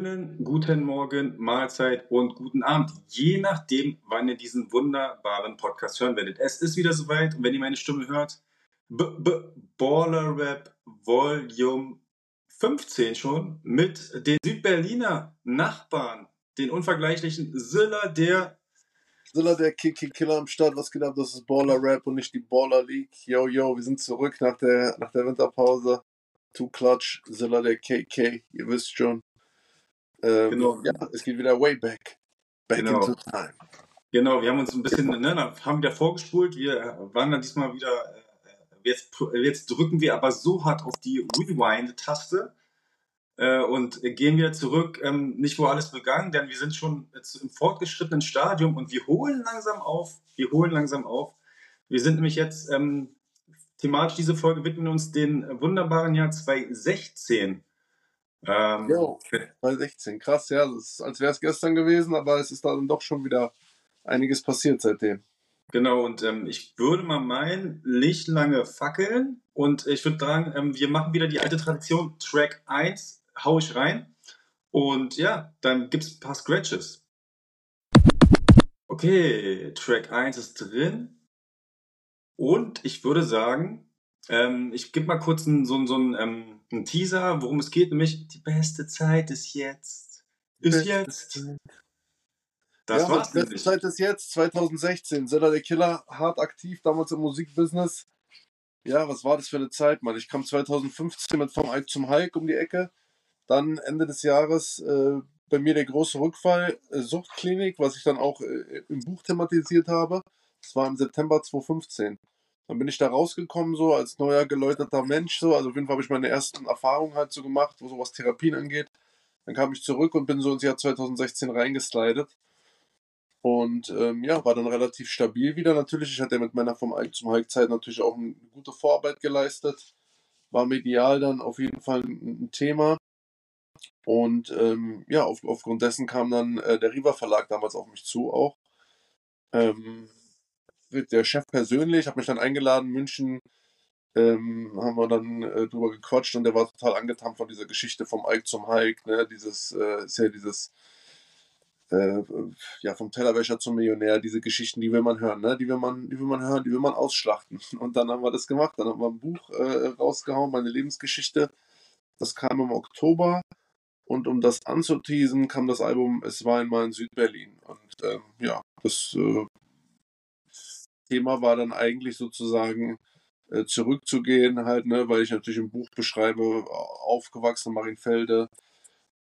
Schönen guten Morgen, Mahlzeit und guten Abend, je nachdem, wann ihr diesen wunderbaren Podcast hören werdet. Es ist wieder soweit und wenn ihr meine Stimme hört, B -B Baller Rap Volume 15 schon mit den Südberliner Nachbarn, den unvergleichlichen Silla der Silla der Kiki Killer am Start. Was geht ab? Das ist Baller Rap und nicht die Baller League. Yo, yo, wir sind zurück nach der, nach der Winterpause. Two Clutch, Silla der KK, ihr wisst schon. Ähm, genau. Ja, es geht wieder way back. Back genau. into time. Genau, wir haben uns ein bisschen, ne, haben wieder vorgespult. Wir waren dann diesmal wieder, äh, jetzt, jetzt drücken wir aber so hart auf die Rewind-Taste äh, und gehen wir zurück, ähm, nicht wo alles begann, denn wir sind schon im fortgeschrittenen Stadium und wir holen langsam auf. Wir holen langsam auf. Wir sind nämlich jetzt ähm, thematisch diese Folge widmen uns den wunderbaren Jahr 2016. Ähm, jo, 2016, krass, ja, das ist, als wäre es gestern gewesen, aber es ist dann doch schon wieder einiges passiert seitdem. Genau, und ähm, ich würde mal meinen, nicht lange fackeln. Und ich würde sagen, ähm, wir machen wieder die alte Tradition, Track 1, hau ich rein. Und ja, dann gibt es ein paar Scratches. Okay, Track 1 ist drin. Und ich würde sagen, ähm, ich gebe mal kurz einen, so, so einen, einen Teaser, worum es geht, nämlich die beste Zeit ist jetzt. Ist jetzt. Zeit. Das ja, war's. Die beste Zeit ist jetzt, 2016. Zelda der Killer, hart aktiv, damals im Musikbusiness. Ja, was war das für eine Zeit, Mann? Ich kam 2015 mit Vom Ike zum Hulk um die Ecke. Dann Ende des Jahres äh, bei mir der große Rückfall, äh, Suchtklinik, was ich dann auch äh, im Buch thematisiert habe. Das war im September 2015. Dann bin ich da rausgekommen, so als neuer geläuterter Mensch, so. Also auf jeden Fall habe ich meine ersten Erfahrungen halt so gemacht, wo sowas Therapien angeht. Dann kam ich zurück und bin so ins Jahr 2016 reingeslidet. Und ähm, ja, war dann relativ stabil wieder natürlich. Ich hatte mit meiner vom Alk zum Hulk-Zeit natürlich auch eine gute Vorarbeit geleistet. War medial dann auf jeden Fall ein, ein Thema. Und ähm, ja, auf, aufgrund dessen kam dann äh, der Riva Verlag damals auf mich zu auch. Ähm, der Chef persönlich, hat mich dann eingeladen, München, ähm, haben wir dann äh, drüber gequatscht und der war total angetan von dieser Geschichte vom Ike zum Hike, ne? Dieses, äh, ist ja dieses, äh, ja, vom Tellerwäscher zum Millionär, diese Geschichten, die will man hören, ne? Die will man, die will man hören, die will man ausschlachten. Und dann haben wir das gemacht, dann haben wir ein Buch äh, rausgehauen, meine Lebensgeschichte. Das kam im Oktober und um das anzuteasen, kam das Album Es war einmal in Südberlin. Und ähm, ja, das äh, Thema war dann eigentlich sozusagen äh, zurückzugehen, halt, ne, weil ich natürlich im Buch beschreibe, aufgewachsen Marienfelde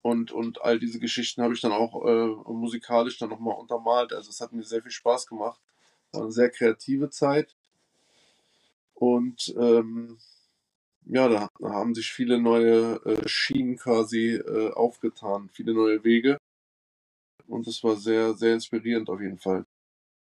und, und all diese Geschichten habe ich dann auch äh, musikalisch dann nochmal untermalt. Also es hat mir sehr viel Spaß gemacht. War eine sehr kreative Zeit. Und ähm, ja, da, da, haben sich viele neue äh, Schienen quasi äh, aufgetan, viele neue Wege. Und es war sehr, sehr inspirierend auf jeden Fall.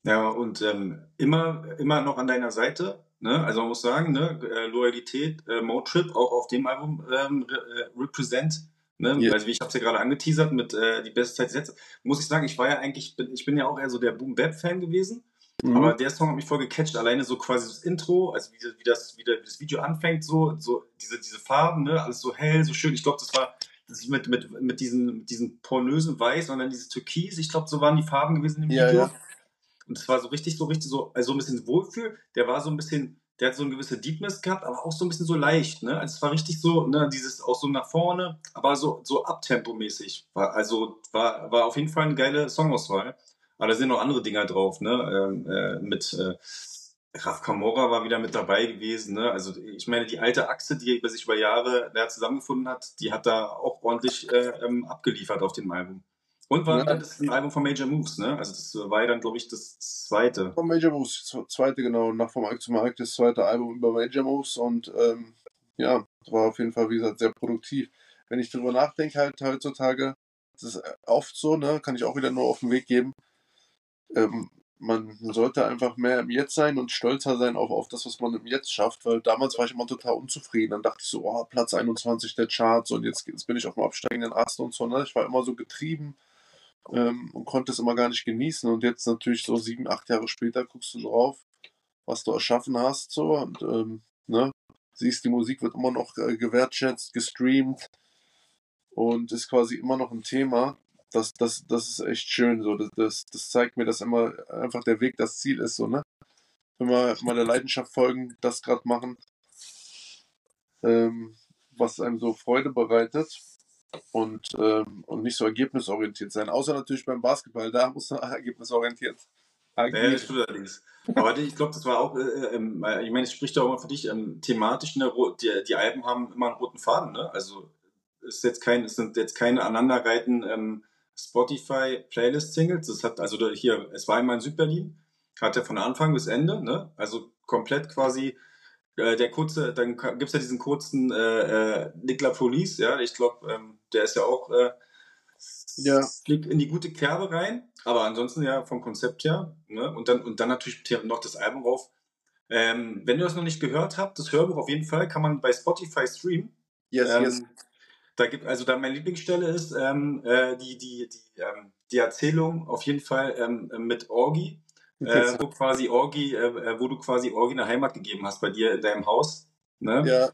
Ja, und ähm, immer, immer noch an deiner Seite. Ne? Also man muss sagen, ne? Äh, Loyalität, äh, Motrip auch auf dem Album ähm, re äh, Represent. Ne? Yeah. Also wie ich habe es ja gerade angeteasert mit äh, die beste Zeit jetzt. Muss ich sagen, ich war ja eigentlich, ich bin ja auch eher so der Boom Bap Fan gewesen. Mhm. Aber der Song hat mich voll gecatcht, alleine so quasi das Intro, also wie, wie, das, wie, das Video anfängt, so, so diese, diese Farben, ne? alles so hell, so schön. Ich glaube, das war das mit, mit, mit, diesen, mit diesen pornösen Weiß und dann dieses Türkis. Ich glaube, so waren die Farben gewesen im Video. Ja, ja. Und es war so richtig, so richtig so, also ein bisschen Wohlfühl. Der war so ein bisschen, der hat so eine gewisse Deepness gehabt, aber auch so ein bisschen so leicht, ne? Also es war richtig so, ne, dieses auch so nach vorne, aber so, so abtempomäßig. War, also war, war auf jeden Fall eine geile Songauswahl. Aber da sind noch andere Dinger drauf, ne? Ähm, äh, mit äh, Raf Kamora war wieder mit dabei gewesen, ne? Also ich meine, die alte Achse, die sich über Jahre ja, zusammengefunden hat, die hat da auch ordentlich äh, ähm, abgeliefert auf dem Album. Und war ja. das ein Album von Major Moves, ne? Also das war ja dann, glaube ich, das zweite. Von Major Moves, zweite, genau. Nach vom Markt zum Markt das zweite Album über Major Moves und ähm, ja, war auf jeden Fall, wie gesagt, sehr produktiv. Wenn ich darüber nachdenke, halt heutzutage, das ist oft so, ne, kann ich auch wieder nur auf den Weg geben. Ähm, man sollte einfach mehr im Jetzt sein und stolzer sein auf, auf das, was man im Jetzt schafft, weil damals war ich immer total unzufrieden. Dann dachte ich so, oh, Platz 21 der Charts und jetzt, jetzt bin ich auf dem absteigenden Ast und so. Ne? Ich war immer so getrieben ähm, und konnte es immer gar nicht genießen. Und jetzt natürlich so sieben, acht Jahre später guckst du drauf, was du erschaffen hast, so und ähm, ne, siehst, die Musik wird immer noch äh, gewertschätzt, gestreamt. und ist quasi immer noch ein Thema. Das, das, das ist echt schön. So. Das, das, das zeigt mir, dass immer einfach der Weg das Ziel ist. So, ne? Wenn wir meiner Leidenschaft folgen, das gerade machen, ähm, was einem so Freude bereitet und, ähm, und nicht so ergebnisorientiert sein. Außer natürlich beim Basketball, da muss man ergebnisorientiert agieren. Ja, das stimmt allerdings. Aber ich glaube, das war auch, äh, äh, ähm, ich meine, es spricht auch immer für dich, ähm, thematisch, ne, die, die Alben haben immer einen roten Faden, ne? Also ist jetzt kein, es sind jetzt keine aneinanderreihten ähm, Spotify-Playlist-Singles. Das hat, also hier, es war einmal in Südberlin, hat er von Anfang bis Ende, ne? Also komplett quasi äh, der kurze, dann gibt es ja diesen kurzen äh, äh, Nikla Police, ja, ich glaube, ähm, der ist ja auch äh, ja. fliegt in die gute Kerbe rein, aber ansonsten ja vom Konzept her, ne? Und dann, und dann natürlich noch das Album rauf. Ähm, wenn ihr das noch nicht gehört habt, das Hörbuch auf jeden Fall kann man bei Spotify streamen. Yes, ähm, yes. Da gibt, also da meine Lieblingsstelle ist ähm, äh, die, die, die, ähm, die Erzählung auf jeden Fall ähm, mit Orgi, äh, wo quasi Orgi, äh, äh, wo du quasi Orgi eine Heimat gegeben hast bei dir in deinem Haus. Ne? Ja.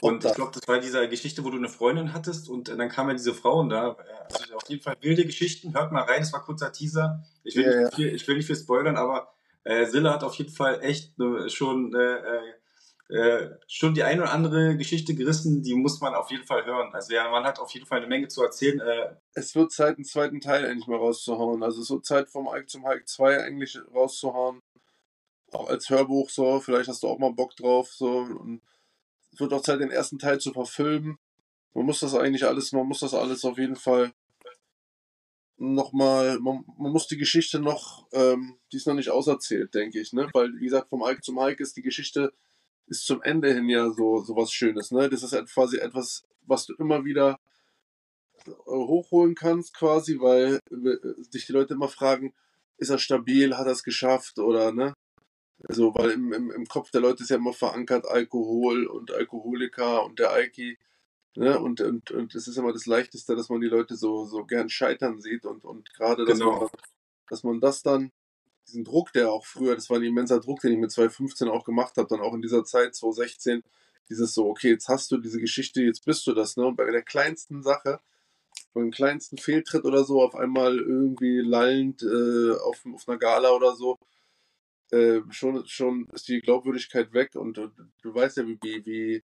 Und ich glaube, das war diese Geschichte, wo du eine Freundin hattest und dann kamen ja diese Frauen da. Also auf jeden Fall wilde Geschichten. Hört mal rein, das war kurzer Teaser. Ich will, ja, nicht, viel, ich will nicht viel spoilern, aber äh, Silla hat auf jeden Fall echt äh, schon äh, äh äh, schon die eine oder andere Geschichte gerissen, die muss man auf jeden Fall hören. Also ja, man hat auf jeden Fall eine Menge zu erzählen. Äh, es wird Zeit, einen zweiten Teil endlich mal rauszuhauen. Also es wird Zeit vom Ike zum Hike 2 eigentlich rauszuhauen. Auch als Hörbuch so, vielleicht hast du auch mal Bock drauf. So. Und es wird auch Zeit, den ersten Teil zu verfilmen. Man muss das eigentlich alles, man muss das alles auf jeden Fall nochmal, man, man muss die Geschichte noch, ähm, die ist noch nicht auserzählt, denke ich, ne? Weil, wie gesagt, vom Ike zum Hike ist die Geschichte ist zum Ende hin ja so, so was Schönes. Ne? Das ist quasi etwas, was du immer wieder äh, hochholen kannst, quasi, weil äh, dich die Leute immer fragen, ist er stabil, hat er es geschafft oder ne? Also, weil im, im, im Kopf der Leute ist ja immer verankert Alkohol und Alkoholiker und der Alki. Ne? Und, und, und es ist immer das Leichteste, dass man die Leute so, so gern scheitern sieht und, und gerade, dass, genau. man, dass man das dann diesen Druck, der auch früher, das war ein immenser Druck, den ich mit 2015 auch gemacht habe, dann auch in dieser Zeit, 2016, dieses so, okay, jetzt hast du diese Geschichte, jetzt bist du das, ne? Und bei der kleinsten Sache, beim kleinsten Fehltritt oder so, auf einmal irgendwie lallend äh, auf, auf einer Gala oder so, äh, schon, schon ist die Glaubwürdigkeit weg und, und du weißt ja, wie, wie,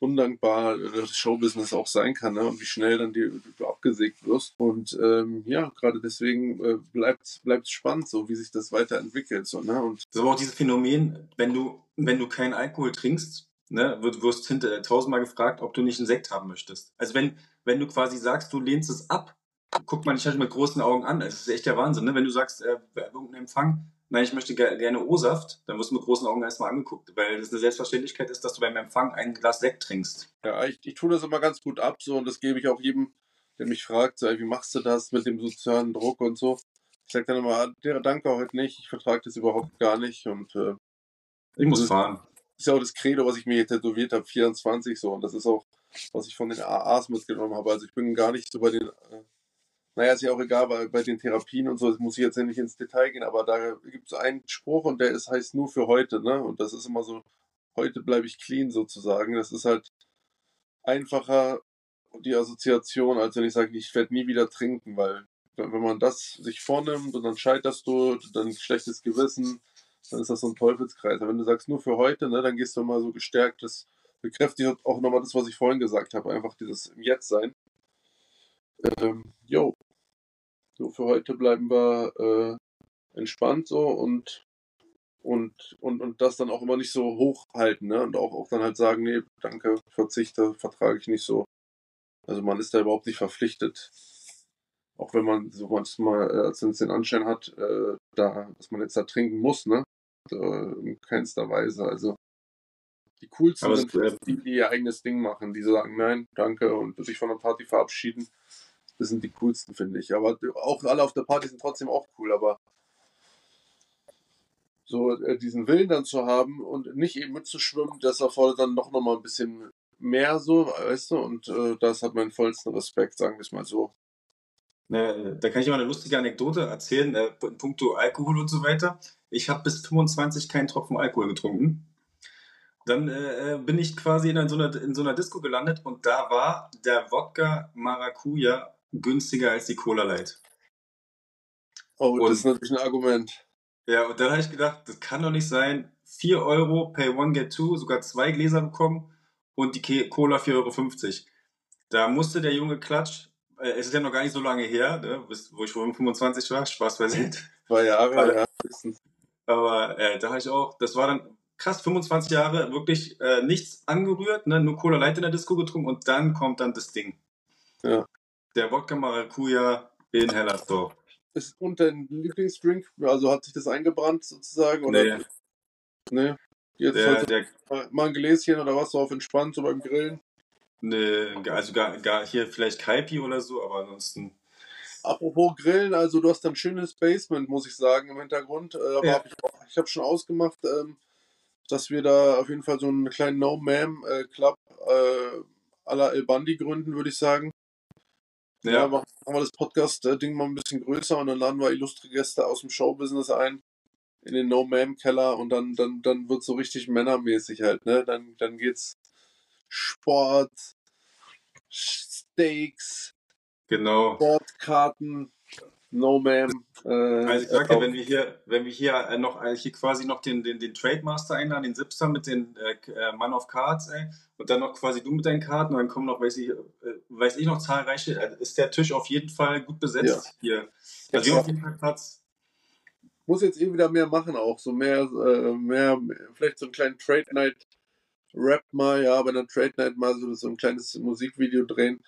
undankbar das Showbusiness auch sein kann ne? und wie schnell dann die, du abgesägt wirst. Und ähm, ja, gerade deswegen äh, bleibt es spannend, so wie sich das weiterentwickelt. So, ne? und das ist aber auch dieses Phänomen, wenn du, wenn du keinen Alkohol trinkst, ne, wirst, wirst hinter tausendmal gefragt, ob du nicht einen Sekt haben möchtest. Also wenn, wenn du quasi sagst, du lehnst es ab, guckt man dich halt mit großen Augen an. Es ist echt der Wahnsinn, ne? Wenn du sagst, äh, irgendein Empfang, nein, ich möchte gerne O-Saft, dann wirst du mit großen Augen erstmal angeguckt, weil das eine Selbstverständlichkeit ist, dass du beim Empfang ein Glas Sekt trinkst. Ja, ich, ich tue das immer ganz gut ab, so, und das gebe ich auch jedem, der mich fragt, so, wie machst du das mit dem sozialen Druck und so. Ich sage dann immer, ah, danke heute nicht, ich vertrage das überhaupt gar nicht und äh, ich muss fahren. Das ist ja auch das Credo, was ich mir tätowiert habe, 24 so, und das ist auch, was ich von den AAs mitgenommen habe. Also ich bin gar nicht so bei den äh, naja, ist ja auch egal, weil bei den Therapien und so, das muss ich jetzt nicht ins Detail gehen, aber da gibt es einen Spruch und der ist, heißt nur für heute, ne? Und das ist immer so, heute bleibe ich clean sozusagen. Das ist halt einfacher die Assoziation, als wenn ich sage, ich werde nie wieder trinken, weil wenn man das sich vornimmt und dann scheiterst du, dann schlechtes Gewissen, dann ist das so ein Teufelskreis. Aber wenn du sagst, nur für heute, ne, dann gehst du mal so gestärkt, das bekräftigt auch nochmal das, was ich vorhin gesagt habe, einfach dieses im Jetzt sein. Ähm, jo, so, für heute bleiben wir äh, entspannt so und, und, und, und das dann auch immer nicht so hochhalten, ne? Und auch, auch dann halt sagen, nee, danke, verzichte, vertrage ich nicht so. Also man ist da überhaupt nicht verpflichtet. Auch wenn man so manchmal, äh, als es den Anschein hat, äh, da, dass man jetzt da trinken muss, ne? in keinster Weise. Also die coolsten sind äh, die, die ihr eigenes Ding machen, die sagen, nein, danke und sich von der Party verabschieden. Das sind die coolsten, finde ich. Aber auch alle auf der Party sind trotzdem auch cool, aber so äh, diesen Willen dann zu haben und nicht eben mitzuschwimmen, das erfordert dann doch nochmal ein bisschen mehr so, weißt du, und äh, das hat meinen vollsten Respekt, sagen wir es mal so. Ne, da kann ich mal eine lustige Anekdote erzählen, äh, in puncto Alkohol und so weiter. Ich habe bis 25 keinen Tropfen Alkohol getrunken. dann äh, bin ich quasi in so, einer, in so einer Disco gelandet und da war der Wodka Maracuja günstiger als die Cola Light. Oh, und, das ist natürlich ein Argument. Ja, und dann habe ich gedacht, das kann doch nicht sein. 4 Euro, pay one, get two, sogar zwei Gläser bekommen und die Cola 4,50 Euro. Da musste der junge Klatsch, äh, es ist ja noch gar nicht so lange her, ne, wo ich vor 25 war, Spaß beiseite. Zwei Jahre, ja. Aber äh, da habe ich auch, das war dann krass, 25 Jahre, wirklich äh, nichts angerührt, ne, nur Cola Light in der Disco getrunken und dann kommt dann das Ding. Ja. Der Wodka Maracuja in Hellersdorf. Ist und dein Lieblingsdrink? Also hat sich das eingebrannt sozusagen? Oder? Nee. Nee. Jetzt der, der, mal ein Gläschen oder was so auf entspannt, so beim Grillen? Nee, also gar, gar hier vielleicht Kaipi oder so, aber ansonsten. Apropos Grillen, also du hast ein schönes Basement, muss ich sagen, im Hintergrund. Äh, ja. hab ich ich habe schon ausgemacht, ähm, dass wir da auf jeden Fall so einen kleinen No-Mam-Club äh, à la El Bandi gründen, würde ich sagen. Ja. machen wir das Podcast-Ding mal ein bisschen größer und dann laden wir illustre Gäste aus dem Showbusiness ein in den No-Mam-Keller und dann, dann, dann wird so richtig männermäßig halt, ne? Dann, dann geht's Sport, Steaks, genau. Sportkarten, No Ma'am. Äh, also ich sage ja, wenn wir hier, wenn wir hier äh, noch äh, hier quasi noch den, den, den Trademaster einladen, den Sipster mit den äh, äh, Mann of Cards, ey, und dann noch quasi du mit deinen Karten und dann kommen noch, weiß ich, äh, weiß ich noch zahlreiche, ist der Tisch auf jeden Fall gut besetzt ja. hier. Also wir auf jeden Fall Platz. Muss jetzt eh wieder mehr machen auch, so mehr, mehr, vielleicht so einen kleinen Trade Night Rap mal, ja, bei einer Trade Night mal so, so ein kleines Musikvideo drehen.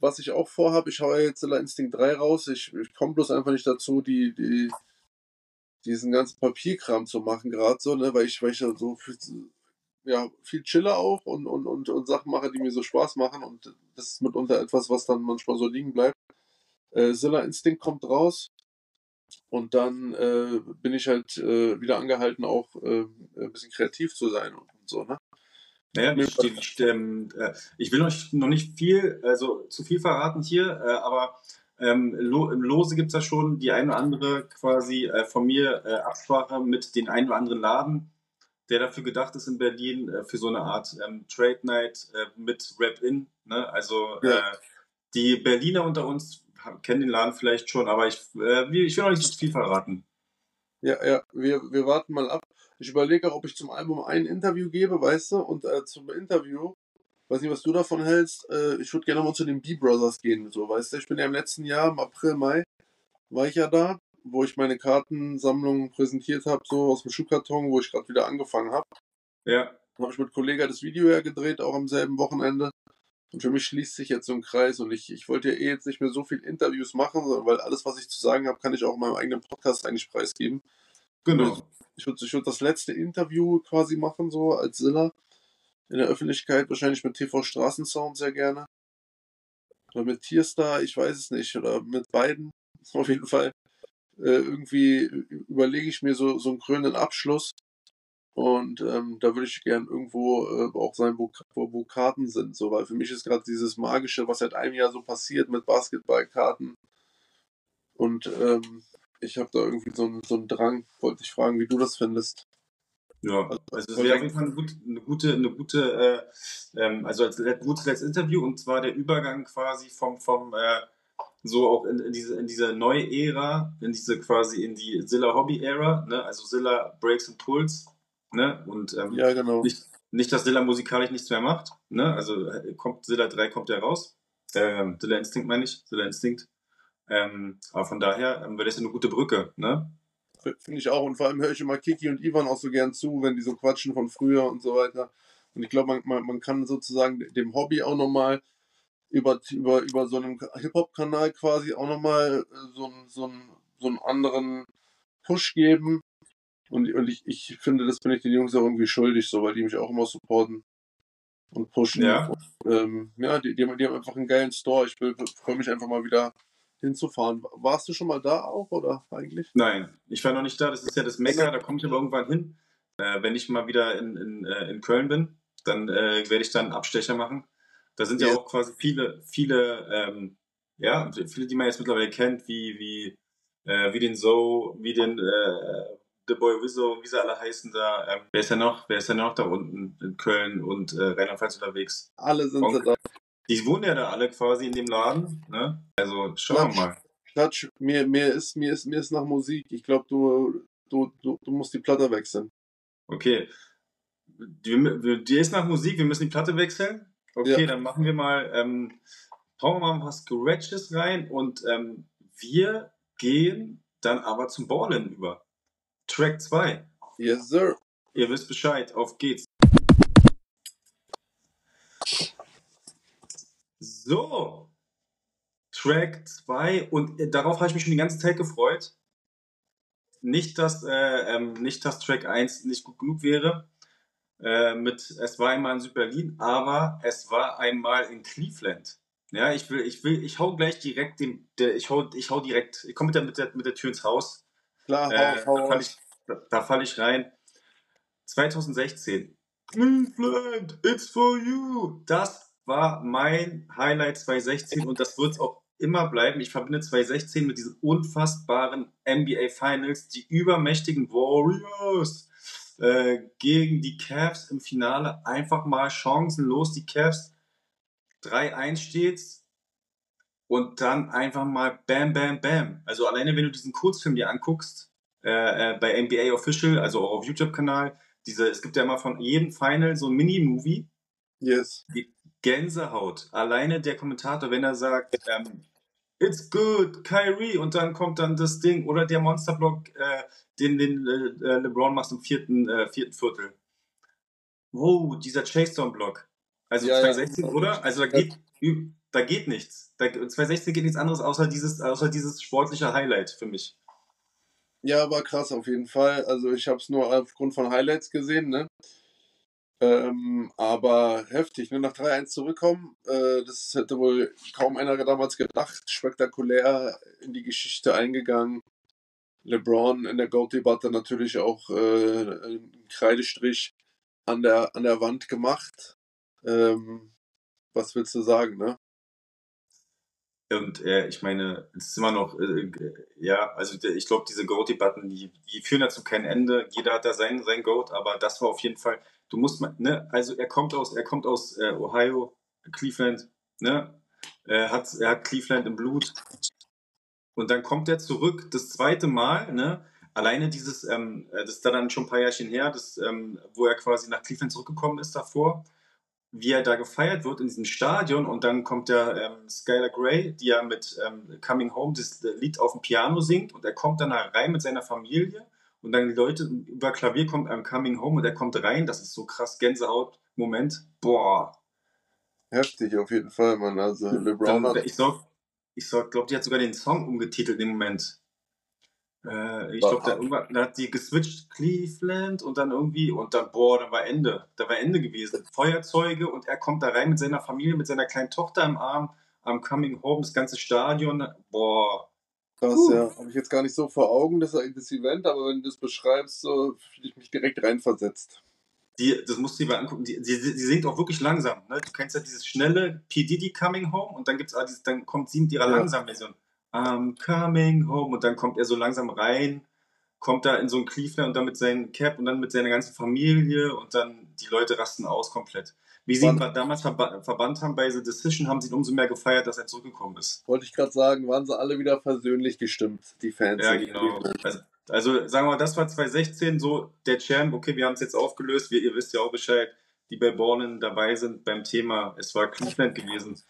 Was ich auch vorhabe, ich haue jetzt Instinct 3 raus. Ich, ich komme bloß einfach nicht dazu, die, die, diesen ganzen Papierkram zu machen, gerade so, ne, weil ich, weil ich so viel, ja, viel chiller auch und, und, und, und Sachen mache, die mir so Spaß machen und das ist mitunter etwas, was dann manchmal so liegen bleibt. Äh, Zilla Instinct kommt raus und dann äh, bin ich halt äh, wieder angehalten, auch äh, ein bisschen kreativ zu sein und, und so, ne? Naja, ich, ich, ähm, äh, ich will euch noch nicht viel, also zu viel verraten hier, äh, aber ähm, Lo im Lose gibt es ja schon die eine oder andere quasi äh, von mir äh, Absprache mit den ein oder anderen Laden, der dafür gedacht ist in Berlin äh, für so eine Art ähm, Trade Night äh, mit Rap-In. Ne? Also ja. die Berliner unter uns kennen den Laden vielleicht schon, aber ich, ich will noch nicht so viel verraten. Ja, ja, wir, wir warten mal ab. Ich überlege auch, ob ich zum Album ein Interview gebe, weißt du, und äh, zum Interview, weiß nicht, was du davon hältst, äh, ich würde gerne mal zu den B-Brothers gehen, so, weißt du, ich bin ja im letzten Jahr, im April, Mai, war ich ja da, wo ich meine Kartensammlung präsentiert habe, so aus dem Schuhkarton, wo ich gerade wieder angefangen habe. Ja. Dann habe ich mit Kollega das Video ja gedreht, auch am selben Wochenende. Und für mich schließt sich jetzt so ein Kreis und ich, ich wollte ja eh jetzt nicht mehr so viel Interviews machen, weil alles, was ich zu sagen habe, kann ich auch in meinem eigenen Podcast eigentlich preisgeben. Genau. Ich würde würd das letzte Interview quasi machen, so als Silla. In der Öffentlichkeit, wahrscheinlich mit TV Straßensound sehr gerne. Oder mit Tierstar, ich weiß es nicht. Oder mit beiden. Auf jeden Fall. Äh, irgendwie überlege ich mir so, so einen krönenden Abschluss. Und ähm, da würde ich gern irgendwo äh, auch sein, wo, wo, wo Karten sind. So, weil für mich ist gerade dieses Magische, was seit einem Jahr so passiert mit Basketballkarten. Und ähm, ich habe da irgendwie so einen, so einen Drang, wollte ich fragen, wie du das findest. Ja, also, also es wäre auf jeden Fall eine gute, eine gute, eine gute äh, ähm, also als gutes letztes Interview und zwar der Übergang quasi vom, vom äh, so auch in, in, diese, in diese neue Ära, in diese quasi in die Zilla Hobby Ära, ne? also Zilla Breaks and Pulls, ne? Und ähm, ja, genau. nicht, nicht, dass Zilla musikalisch nichts mehr macht, ne? Also äh, kommt Zilla 3 kommt ja raus. Ähm, Zilla Instinct meine ich, Zilla Instinct. Ähm, aber von daher ähm, wäre das eine gute Brücke, ne? Finde ich auch. Und vor allem höre ich immer Kiki und Ivan auch so gern zu, wenn die so quatschen von früher und so weiter. Und ich glaube, man, man, man kann sozusagen dem Hobby auch nochmal über, über, über so einen Hip-Hop-Kanal quasi auch nochmal äh, so, so, so einen anderen Push geben. Und, und ich, ich finde, das bin ich den Jungs auch irgendwie schuldig, so, weil die mich auch immer supporten und pushen. Ja, und, ähm, ja die, die, haben, die haben einfach einen geilen Store. Ich freue mich einfach mal wieder hinzufahren. Warst du schon mal da auch oder eigentlich? Nein, ich war noch nicht da. Das ist ja das Mekka, da komme ich aber irgendwann hin. Äh, wenn ich mal wieder in, in, äh, in Köln bin, dann äh, werde ich dann einen Abstecher machen. Da sind ja, ja auch quasi viele, viele, ähm, ja, viele, die man jetzt mittlerweile kennt, wie, wie, äh, wie den Zoe, wie den äh, The Boy Wizzo, wie sie alle heißen da. Ähm, wer ist ja noch? Wer ist ja noch da unten in Köln und äh, Rheinland-Pfalz unterwegs? Alle sind Onkel. da. Die wohnen ja da alle quasi in dem Laden, ne? Also schauen wir mal. Klatsch, mir, mir, ist, mir, ist, mir ist nach Musik. Ich glaube, du, du, du, du musst die Platte wechseln. Okay. Dir ist nach Musik, wir müssen die Platte wechseln. Okay, ja. dann machen wir mal, ähm, hauen wir mal ein paar Scratches rein und ähm, wir gehen dann aber zum Ballen über. Track 2. Yes, sir. Ihr wisst Bescheid, auf geht's. So, Track 2 und äh, darauf habe ich mich schon die ganze Zeit gefreut. Nicht, dass, äh, ähm, nicht, dass Track 1 nicht gut genug wäre. Äh, mit Es war einmal in Südberlin, aber es war einmal in Cleveland. Ja, ich will, ich will, ich hau gleich direkt den, der, ich hau, ich hau direkt, ich komme mit der, mit, der, mit der Tür ins Haus. Klar, äh, hau, hau da falle ich, da, da fall ich rein. 2016. Cleveland, it's for you. Das war mein Highlight 2016 und das wird auch immer bleiben. Ich verbinde 2016 mit diesen unfassbaren NBA Finals, die übermächtigen Warriors äh, gegen die Cavs im Finale. Einfach mal chancenlos. Die Cavs 3-1 steht's und dann einfach mal Bam, Bam, Bam. Also alleine, wenn du diesen Kurzfilm dir anguckst, äh, äh, bei NBA Official, also auch auf YouTube-Kanal, diese, es gibt ja immer von jedem Final so ein Mini-Movie. Yes. Die Gänsehaut. Alleine der Kommentator, wenn er sagt, ähm, It's good, Kyrie, und dann kommt dann das Ding oder der Monsterblock, äh, den, den äh, LeBron macht im vierten, äh, vierten Viertel. Wow, dieser Chase-Down-Block. Also ja, 2016, ja. oder? Also da geht, da geht nichts. Da, 2016 geht nichts anderes außer dieses, außer dieses sportliche Highlight für mich. Ja, war krass auf jeden Fall. Also ich habe es nur aufgrund von Highlights gesehen, ne? Ähm, aber heftig, ne? nach 3-1 zurückkommen, äh, das hätte wohl kaum einer damals gedacht. Spektakulär in die Geschichte eingegangen. LeBron in der GOAT-Debatte natürlich auch äh, einen Kreidestrich an der, an der Wand gemacht. Ähm, was willst du sagen, ne? Und äh, ich meine, es ist immer noch, äh, ja, also ich glaube, diese Goat-Debatten, die, die führen dazu kein Ende. Jeder hat da sein, sein Goat, aber das war auf jeden Fall, du musst mal, ne, also er kommt aus, er kommt aus äh, Ohio, Cleveland, ne? Er hat, er hat Cleveland im Blut. Und dann kommt er zurück, das zweite Mal, ne? Alleine dieses, ähm, das ist da dann schon ein paar Jährchen her, das, ähm, wo er quasi nach Cleveland zurückgekommen ist davor wie er da gefeiert wird in diesem Stadion und dann kommt der ähm, Skylar Grey, die ja mit ähm, Coming Home das Lied auf dem Piano singt und er kommt dann rein mit seiner Familie und dann die Leute über Klavier kommt ähm, Coming Home und er kommt rein, das ist so krass Gänsehaut Moment. Boah. Heftig auf jeden Fall, Mann. Also LeBron dann, Ich sag, ich sag, glaube, die hat sogar den Song umgetitelt im Moment. Äh, ich glaube, da, da, hat die geswitcht Cleveland und dann irgendwie, und dann, boah, da war Ende. Da war Ende gewesen. Feuerzeuge und er kommt da rein mit seiner Familie, mit seiner kleinen Tochter im Arm, am Coming Home, das ganze Stadion. Boah. Krass, uh. ja. Habe ich jetzt gar nicht so vor Augen, das, das Event, aber wenn du das beschreibst, so fühle ich mich direkt reinversetzt. Die, das musst du dir mal angucken. Die, die, die singt auch wirklich langsam. Ne? Du kennst ja dieses schnelle P. Diddy Coming Home und dann gibt's auch dieses, dann kommt sie mit ihrer ja. langsamen Version. I'm coming home. Und dann kommt er so langsam rein, kommt da in so ein Cleveland und dann mit seinem Cap und dann mit seiner ganzen Familie und dann die Leute rasten aus komplett. Wie sie ihn damals verba verbannt haben bei The Decision, haben sie ihn umso mehr gefeiert, dass er zurückgekommen ist. Wollte ich gerade sagen, waren sie alle wieder versöhnlich gestimmt, die Fans. Ja, genau. Also, also, sagen wir mal, das war 2016 so der Champ. Okay, wir haben es jetzt aufgelöst. Wir, ihr wisst ja auch Bescheid, die bei Bornen dabei sind beim Thema. Es war Cleveland gewesen.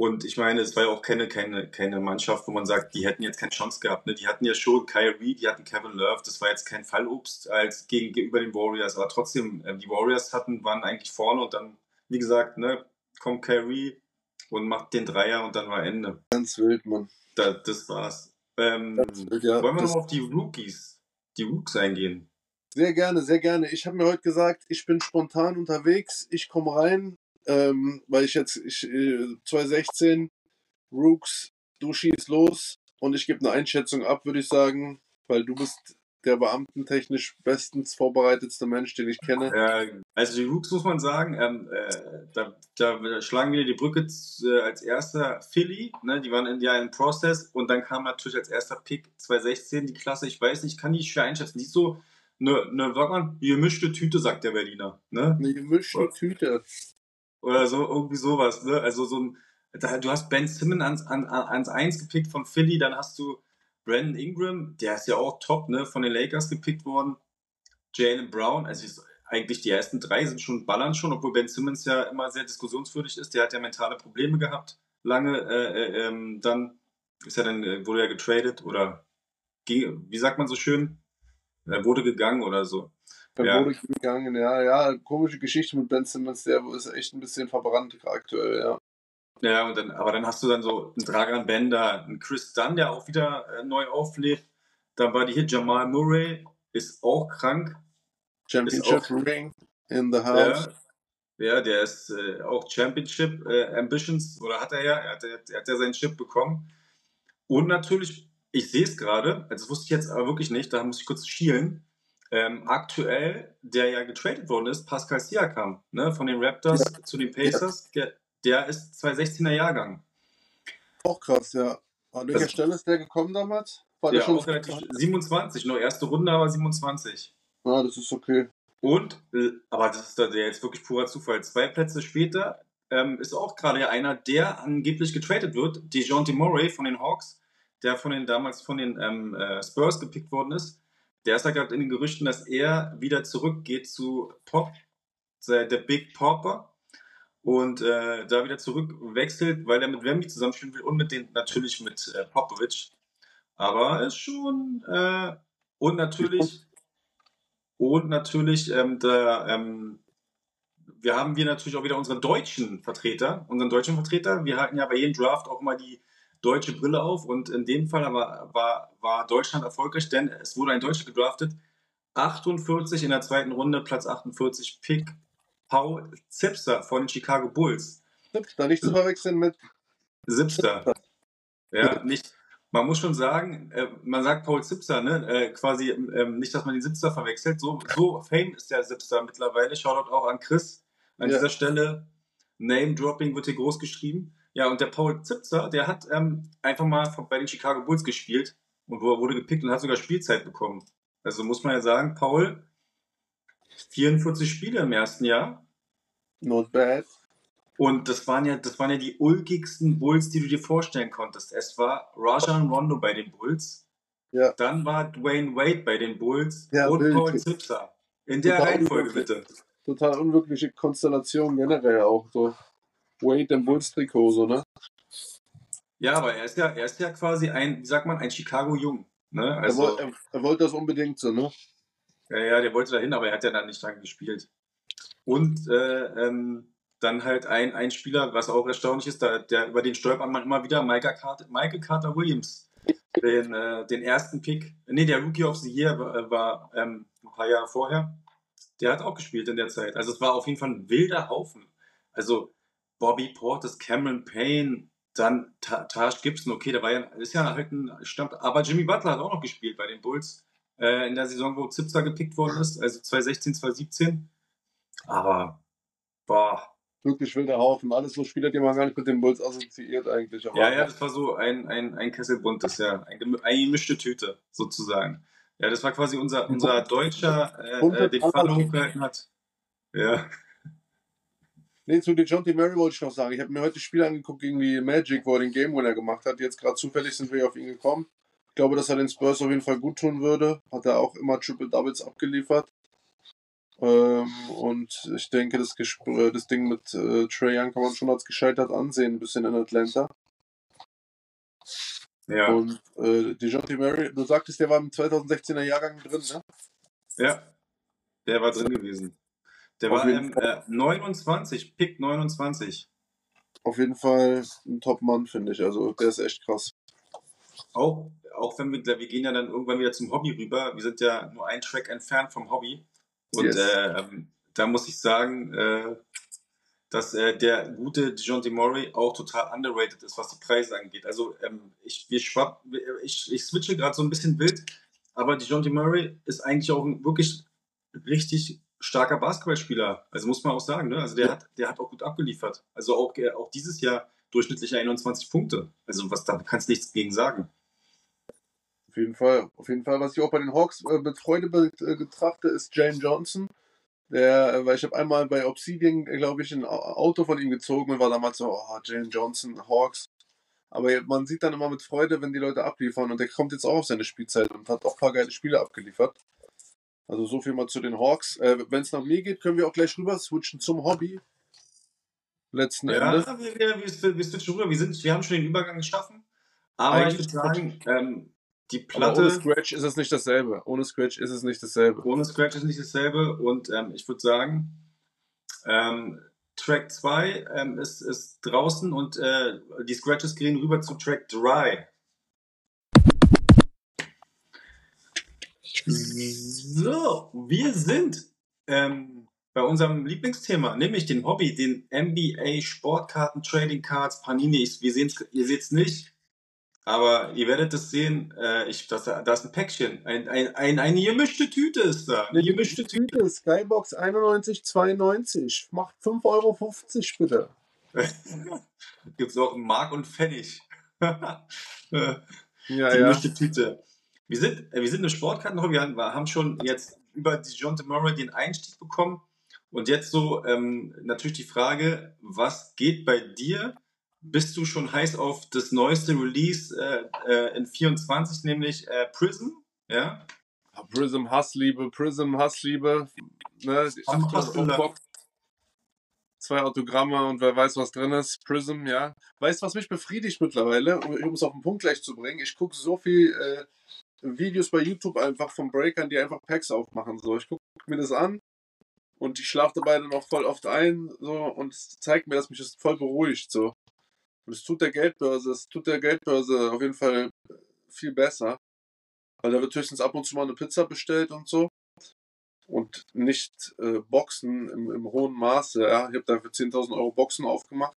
Und ich meine, es war ja auch keine, keine, keine Mannschaft, wo man sagt, die hätten jetzt keine Chance gehabt. Ne? Die hatten ja schon Kyrie, die hatten Kevin Love, das war jetzt kein Fallobst als gegenüber den Warriors. Aber trotzdem, äh, die Warriors hatten, waren eigentlich vorne und dann, wie gesagt, ne, kommt Kyrie und macht den Dreier und dann war Ende. Ganz wild, Mann. Da, das war's. Ähm, wild, ja. Wollen wir noch auf die Rookies, die Rooks eingehen? Sehr gerne, sehr gerne. Ich habe mir heute gesagt, ich bin spontan unterwegs, ich komme rein, ähm, weil ich jetzt ich, 2016 äh, Rooks, du schießt los und ich gebe eine Einschätzung ab, würde ich sagen, weil du bist der beamtentechnisch bestens vorbereitetste Mensch, den ich kenne. Ja, also die Rooks muss man sagen, ähm, äh, da, da, schlagen wir die Brücke äh, als erster Philly, ne, die waren in ja im Prozess und dann kam natürlich als erster Pick 2016 die Klasse, ich weiß nicht, kann die schwer einschätzen, nicht so eine, sag mal, gemischte Tüte, sagt der Berliner. Ne? Eine gemischte Tüte. Oder so, irgendwie sowas, ne? Also so ein, du hast Ben Simmons ans, an, ans Eins gepickt von Philly, dann hast du Brandon Ingram, der ist ja auch top, ne, von den Lakers gepickt worden. Jalen Brown, also eigentlich die ersten drei sind schon ballern schon, obwohl Ben Simmons ja immer sehr diskussionswürdig ist. Der hat ja mentale Probleme gehabt, lange. Äh, äh, ähm, dann ist er dann äh, wurde er getradet oder wie sagt man so schön, er wurde gegangen oder so. Er ja. gegangen, ja, ja, komische Geschichte mit Ben Simmons, der ist echt ein bisschen verbrannt aktuell, ja. Ja, und dann, aber dann hast du dann so einen Dragan Bender, einen Chris Dunn, der auch wieder äh, neu auflebt. Dann war die hier Jamal Murray, ist auch krank. Championship auch, Ring in the house. Ja, ja der ist äh, auch Championship äh, Ambitions, oder hat er ja, er hat, er hat ja seinen Chip bekommen. Und natürlich, ich sehe es gerade, also das wusste ich jetzt aber wirklich nicht, da muss ich kurz schielen. Ähm, aktuell, der ja getradet worden ist, Pascal Siakam, ne, von den Raptors ja. zu den Pacers, ja. Der ist 2016er Jahrgang. Auch krass, ja. An welcher das, Stelle ist der gekommen damals? War der, der schon auch relativ 27, nur erste Runde, aber 27. Ah, das ist okay. Und, äh, aber das ist der jetzt wirklich purer Zufall. Zwei Plätze später ähm, ist auch gerade einer, der angeblich getradet wird, DeJounte Murray von den Hawks, der von den damals von den ähm, äh, Spurs gepickt worden ist. Der ist da gerade in den Gerüchten, dass er wieder zurückgeht zu Pop, der Big Popper und äh, da wieder zurückwechselt, weil er mit Wemby zusammenspielen will und mit den natürlich mit äh, Popovic. Aber ist schon äh, und natürlich und natürlich ähm, da, ähm, wir haben wir natürlich auch wieder unsere deutschen Vertreter, unseren deutschen Vertreter. Wir halten ja bei jedem Draft auch mal die deutsche Brille auf und in dem Fall aber war, war Deutschland erfolgreich, denn es wurde ein Deutscher gedraftet. 48 in der zweiten Runde, Platz 48, Pick Paul Zipser von den Chicago Bulls. Zipster, nicht zu verwechseln mit Zipster. Ja, nicht. Man muss schon sagen, äh, man sagt Paul Zipser, ne? Äh, quasi äh, nicht, dass man den Zipster verwechselt. So, so fame ist der Zipster mittlerweile. Shoutout auch an Chris an ja. dieser Stelle. Name-Dropping wird hier groß geschrieben. Ja, und der Paul Zipser, der hat ähm, einfach mal bei den Chicago Bulls gespielt und wurde gepickt und hat sogar Spielzeit bekommen. Also muss man ja sagen, Paul 44 Spiele im ersten Jahr. Not bad. Und das waren ja, das waren ja die ulkigsten Bulls, die du dir vorstellen konntest. Es war Rajan Rondo bei den Bulls. Ja. Dann war Dwayne Wade bei den Bulls ja, und wild. Paul Zipser. In der total Reihenfolge bitte. Total unwirkliche Konstellation generell auch so. Wade im Bulls-Trikot, so, ne? Ja, aber er ist ja, er ist ja quasi ein, wie sagt man, ein Chicago-Jung. Ne? Also, er, er, er wollte das unbedingt so, ne? Ja, ja, der wollte dahin, aber er hat ja dann nicht lange gespielt. Und äh, ähm, dann halt ein, ein Spieler, was auch erstaunlich ist, da, der über den stolpert man immer wieder, Michael Carter, Michael Carter Williams. Den, äh, den ersten Pick, nee, der Rookie of the Year war, war ähm, ein paar Jahre vorher. Der hat auch gespielt in der Zeit. Also es war auf jeden Fall ein wilder Haufen. Also Bobby Portis, Cameron Payne, dann Taj Gibson, okay, der war ja, ist ja halt ein Stammt, aber Jimmy Butler hat auch noch gespielt bei den Bulls äh, in der Saison, wo Zipser gepickt worden ist, also 2016, 2017. Aber, boah. Wirklich wilder Haufen. Alles so Spieler, die man gar nicht mit den Bulls assoziiert eigentlich. Ja, ja, das war so ein, ein, ein Kessel buntes, ja. Ein, eine gemischte Tüte, sozusagen. Ja, das war quasi unser, unser Deutscher, äh, äh den Fall hochgehalten hat. Ja. Nee, zu DeJounte Murray wollte ich noch sagen. Ich habe mir heute das Spiel angeguckt gegen die Magic, wo er den Game Winner gemacht hat. Jetzt gerade zufällig sind wir auf ihn gekommen. Ich glaube, dass er den Spurs auf jeden Fall gut tun würde. Hat er auch immer Triple Doubles abgeliefert. Ähm, und ich denke, das, Gespr das Ding mit äh, Trey Young kann man schon als gescheitert ansehen, ein bisschen in Atlanta. Ja. Und äh, DeJounte Murray, du sagtest, der war im 2016er Jahrgang drin, ne? Ja, der war drin gewesen. Der Auf war im äh, 29, Pick 29. Auf jeden Fall ein Top-Mann, finde ich. Also der ist echt krass. Auch, auch wenn wir, wir gehen ja dann irgendwann wieder zum Hobby rüber. Wir sind ja nur ein Track entfernt vom Hobby. Und yes. äh, da muss ich sagen, äh, dass äh, der gute DeJounte Murray auch total underrated ist, was die Preise angeht. Also ähm, ich, wir schwapp, ich, ich switche gerade so ein bisschen wild. aber DeJounte Murray ist eigentlich auch ein wirklich richtig starker Basketballspieler. Also muss man auch sagen, ne? Also der ja. hat, der hat auch gut abgeliefert. Also auch, äh, auch dieses Jahr durchschnittlich 21 Punkte. Also was da kannst du nichts gegen sagen. Auf jeden Fall, auf jeden Fall. Was ich auch bei den Hawks äh, mit Freude äh, betrachte, ist Jane Johnson. Der, äh, weil ich habe einmal bei Obsidian, glaube ich, ein Auto von ihm gezogen und war damals so, oh, Jane Johnson, Hawks. Aber man sieht dann immer mit Freude, wenn die Leute abliefern und der kommt jetzt auch auf seine Spielzeit und hat auch ein paar geile Spiele abgeliefert. Also so viel mal zu den Hawks. Äh, wenn es nach mir geht, können wir auch gleich rüber switchen zum Hobby. Letzten ja, Endes. Ja, wir, wir, wir, wir switchen rüber. Wir, sind, wir haben schon den Übergang geschaffen. Aber Eigentlich ich würde sagen, ähm, die Platte. ohne Scratch ist es nicht dasselbe. Ohne Scratch ist es nicht dasselbe. Ohne Scratch ist nicht dasselbe. Und ähm, ich würde sagen, ähm, Track 2 ähm, ist, ist draußen und äh, die Scratches gehen rüber zu Track 3. So, wir sind ähm, bei unserem Lieblingsthema, nämlich dem Hobby, den NBA Sportkarten, Trading Cards, Panini. Wir sehen's, ihr seht es nicht, aber ihr werdet es sehen. Äh, ich, das, da ist ein Päckchen, ein, ein, ein, eine gemischte Tüte ist da. Eine gemischte Tüte. Skybox 91,92. Macht 5,50 Euro bitte. Gibt es auch Mark und Pfennig. ja, Die ja. gemischte Tüte. Wir sind, äh, wir sind eine Sportkartenhobby, wir haben schon jetzt über die John Murray den Einstieg bekommen. Und jetzt so ähm, natürlich die Frage, was geht bei dir? Bist du schon heiß auf das neueste Release äh, äh, in 24, nämlich äh, Prism? Ja? Prism Hassliebe, Prism Hassliebe. Ne? Box, zwei Autogramme und wer weiß, was drin ist. Prism, ja. Weißt du, was mich befriedigt mittlerweile, um es auf den Punkt gleich zu bringen? Ich gucke so viel äh, Videos bei YouTube einfach von Breakern, die einfach Packs aufmachen. So, ich gucke mir das an und ich schlafe dabei dann auch voll oft ein so und es zeigt mir, dass mich das voll beruhigt. So. Und es tut der Geldbörse, es tut der Geldbörse auf jeden Fall viel besser. Weil da wird höchstens ab und zu mal eine Pizza bestellt und so. Und nicht äh, Boxen im, im, hohen Maße. Ja. Ich habe da für 10.000 Euro Boxen aufgemacht.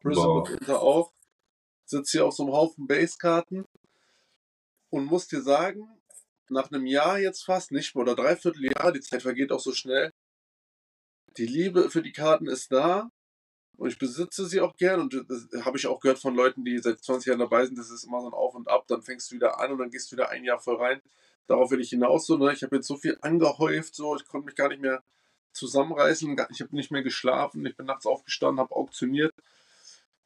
Prison wow. mitunter auch. Sitze hier auf so einem Haufen Basekarten und muss dir sagen, nach einem Jahr jetzt fast, nicht mehr oder dreiviertel Jahr, die Zeit vergeht auch so schnell, die Liebe für die Karten ist da und ich besitze sie auch gern und das habe ich auch gehört von Leuten, die seit 20 Jahren dabei sind, das ist immer so ein Auf und Ab, dann fängst du wieder an und dann gehst du wieder ein Jahr voll rein. Darauf will ich hinaus so, ne? Ich habe jetzt so viel angehäuft, so, ich konnte mich gar nicht mehr zusammenreißen, ich habe nicht mehr geschlafen, ich bin nachts aufgestanden, habe auktioniert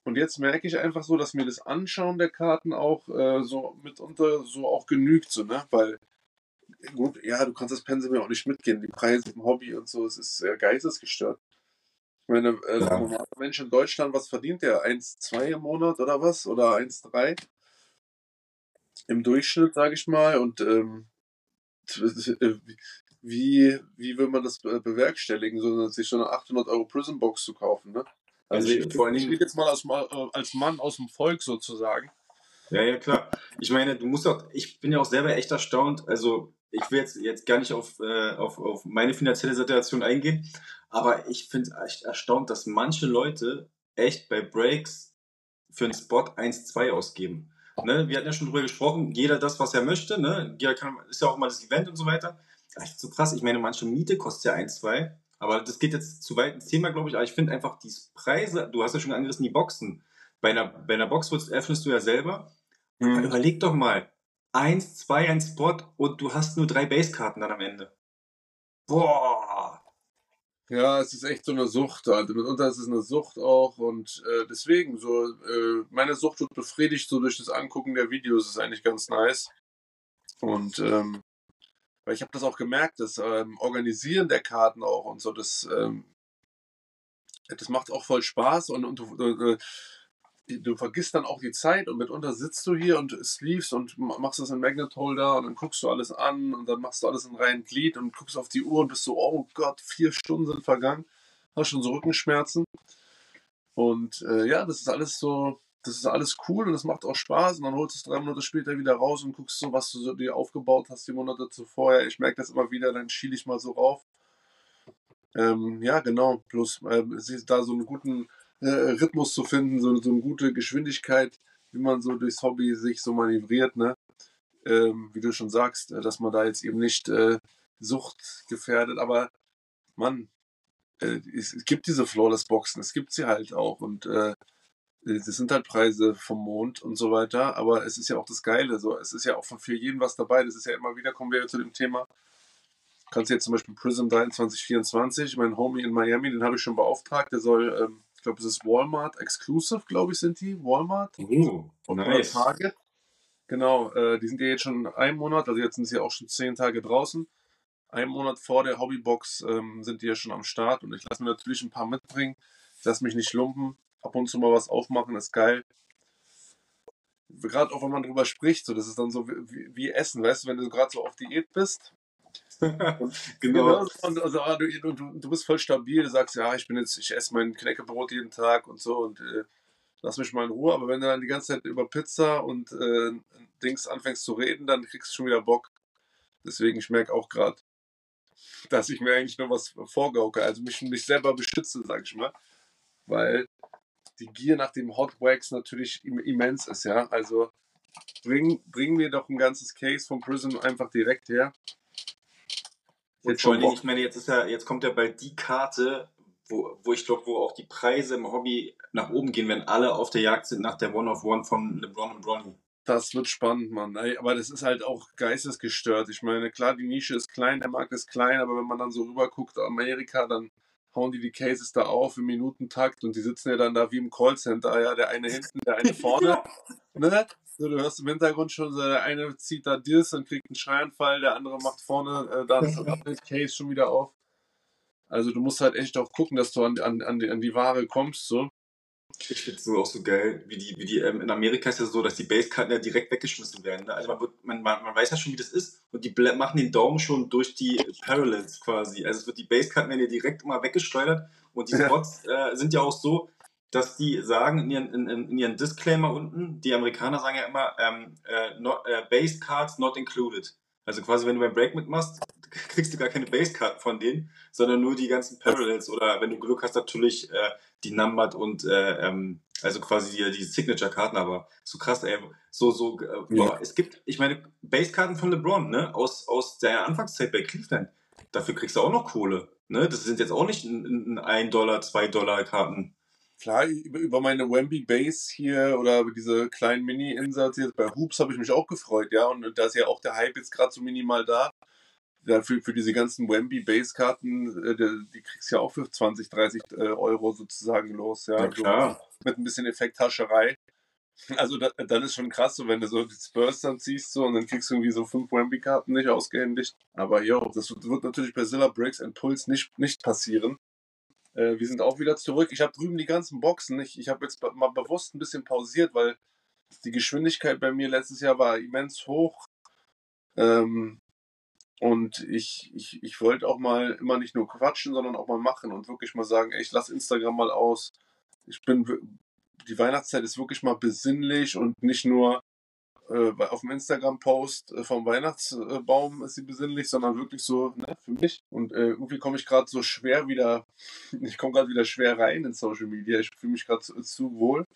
und jetzt merke ich einfach so, dass mir das Anschauen der Karten auch äh, so mitunter so auch genügt, so, ne? Weil, gut, ja, du kannst das Pensum ja auch nicht mitgehen, die Preise im Hobby und so, es ist äh, geistesgestört. Ich meine, äh, ja. ein Mensch in Deutschland, was verdient der? 1,2 im Monat oder was? Oder 1,3? Im Durchschnitt, sage ich mal. Und ähm, wie, wie will man das bewerkstelligen, so, sich so eine 800 Euro Prison Box zu kaufen, ne? Also, also ich, vor allem, ich rede jetzt mal als, äh, als Mann aus dem Volk sozusagen. Ja, ja, klar. Ich meine, du musst auch, ich bin ja auch selber echt erstaunt. Also, ich will jetzt, jetzt gar nicht auf, äh, auf, auf meine finanzielle Situation eingehen, aber ich finde echt erstaunt, dass manche Leute echt bei Breaks für einen Spot 1-2 ausgeben. Ne? Wir hatten ja schon drüber gesprochen, jeder das, was er möchte. Ne? Jeder kann, ist ja auch immer das Event und so weiter. Echt so krass. Ich meine, manche Miete kostet ja 1-2 aber das geht jetzt zu weit ins Thema, glaube ich. Aber ich finde einfach die Preise, du hast ja schon angerissen, die Boxen. Bei einer, bei einer Box öffnest du ja selber. Mhm. Überleg doch mal. Eins, zwei, ein Spot und du hast nur drei Basekarten dann am Ende. Boah. Ja, es ist echt so eine Sucht. Also mitunter ist es eine Sucht auch und äh, deswegen so, äh, meine Sucht wird befriedigt so durch das Angucken der Videos, ist eigentlich ganz nice. Und ähm, weil ich habe das auch gemerkt, das ähm, Organisieren der Karten auch und so, das, ähm, das macht auch voll Spaß und, und du, äh, du vergisst dann auch die Zeit und mitunter sitzt du hier und sleeves und machst das in Magnet Holder und dann guckst du alles an und dann machst du alles in reinen Glied und guckst auf die Uhr und bist so, oh Gott, vier Stunden sind vergangen, hast schon so Rückenschmerzen. Und äh, ja, das ist alles so, das ist alles cool und es macht auch Spaß und dann holst du es drei Monate später wieder raus und guckst so, was du so dir aufgebaut hast die Monate zuvor. Ich merke das immer wieder, dann schiele ich mal so rauf. Ähm, ja, genau. Plus äh, da so einen guten äh, Rhythmus zu finden, so, so eine gute Geschwindigkeit, wie man so durchs Hobby sich so manövriert, ne? ähm, wie du schon sagst, äh, dass man da jetzt eben nicht äh, Sucht gefährdet, aber Mann, äh, es, gibt diese Flawless-Boxen, es gibt sie halt auch und äh, das sind halt Preise vom Mond und so weiter, aber es ist ja auch das Geile, so, es ist ja auch für jeden was dabei, das ist ja immer wieder, kommen wir ja zu dem Thema, kannst du jetzt zum Beispiel Prism 2324, mein Homie in Miami, den habe ich schon beauftragt, der soll, ähm, ich glaube, es ist Walmart Exclusive, glaube ich, sind die, Walmart. Oh, nice. Target. Genau, äh, die sind ja jetzt schon einen Monat, also jetzt sind sie auch schon zehn Tage draußen. Einen Monat vor der Hobbybox ähm, sind die ja schon am Start und ich lasse mir natürlich ein paar mitbringen. Ich lasse mich nicht lumpen. Ab und zu mal was aufmachen, ist geil. Gerade auch wenn man drüber spricht, so, das ist dann so wie, wie Essen, weißt du, wenn du gerade so auf Diät bist. genau. genau und, also, ah, du, du, du bist voll stabil, du sagst, ja, ich bin jetzt, ich esse mein Knäckebrot jeden Tag und so und äh, lass mich mal in Ruhe. Aber wenn du dann die ganze Zeit über Pizza und äh, Dings anfängst zu reden, dann kriegst du schon wieder Bock. Deswegen, ich merke auch gerade, dass ich mir eigentlich nur was vorgauke, also mich, mich selber beschütze, sag ich mal. Weil die Gier nach dem Hot Wax natürlich immens ist, ja. Also bring, bring mir doch ein ganzes Case von Prism einfach direkt her. Jetzt allem, ich meine, jetzt ist ja, jetzt kommt ja bald die Karte, wo, wo ich glaube, wo auch die Preise im Hobby nach oben gehen, wenn alle auf der Jagd sind nach der One-of-One von LeBron und Bronny. Das wird spannend, Mann. Aber das ist halt auch geistesgestört. Ich meine, klar, die Nische ist klein, der Markt ist klein, aber wenn man dann so rüber guckt, Amerika, dann hauen die die Cases da auf im Minutentakt und die sitzen ja dann da wie im Callcenter, ja, der eine hinten, der eine vorne. ne? So, du hörst im Hintergrund schon, so, der eine zieht da Diss und kriegt einen Schreianfall, der andere macht vorne äh, dann das Case schon wieder auf. Also du musst halt echt auch gucken, dass du an, an, an, die, an die Ware kommst, so. Ich finde es so auch so geil, wie die, wie die, ähm, in Amerika ist ja so, dass die Basekarten ja direkt weggeschmissen werden. Ne? Also man, wird, man, man, man weiß ja schon, wie das ist und die machen den Daumen schon durch die Parallels quasi. Also es wird die Basekarten werden ja direkt immer weggesteuert und die Spots äh, sind ja auch so, dass die sagen in ihren, in, in ihren Disclaimer unten, die Amerikaner sagen ja immer, ähm, äh, not, äh, Base Cards not included. Also quasi, wenn du beim Break mitmachst, kriegst du gar keine Basekarten von denen, sondern nur die ganzen Parallels oder wenn du Glück hast, natürlich äh, die Numbered und äh, ähm, also quasi die, die Signature-Karten, aber so krass, ey, so, so, äh, boah, es gibt, ich meine, Basekarten von LeBron, ne, aus, aus der Anfangszeit bei Cleveland, dafür kriegst du auch noch Kohle, ne, das sind jetzt auch nicht ein, ein Dollar, zwei Dollar Karten. Klar, über, über meine Wemby Base hier oder über diese kleinen Mini-Insatz jetzt bei Hoops habe ich mich auch gefreut, ja, und da ist ja auch der Hype jetzt gerade so minimal da ja, für, für diese ganzen Wemby Base-Karten, äh, die, kriegst du ja auch für 20, 30 äh, Euro sozusagen los, ja. ja klar. So, mit ein bisschen Effekthascherei. Also da, dann ist schon krass, so wenn du so die Spurs dann ziehst so und dann kriegst du irgendwie so fünf Wemby-Karten nicht ausgehändigt. Aber jo, das wird natürlich bei Zilla Breaks and Pulse nicht, nicht passieren. Äh, wir sind auch wieder zurück. Ich habe drüben die ganzen Boxen. Ich, ich habe jetzt mal bewusst ein bisschen pausiert, weil die Geschwindigkeit bei mir letztes Jahr war immens hoch. Ähm, und ich, ich, ich wollte auch mal immer nicht nur quatschen, sondern auch mal machen und wirklich mal sagen, ey, ich lasse Instagram mal aus. Ich bin, die Weihnachtszeit ist wirklich mal besinnlich und nicht nur äh, auf dem Instagram-Post äh, vom Weihnachtsbaum ist sie besinnlich, sondern wirklich so ne, für mich. Und äh, irgendwie komme ich gerade so schwer wieder, ich komme gerade wieder schwer rein in Social Media. Ich fühle mich gerade zu, zu, wohl.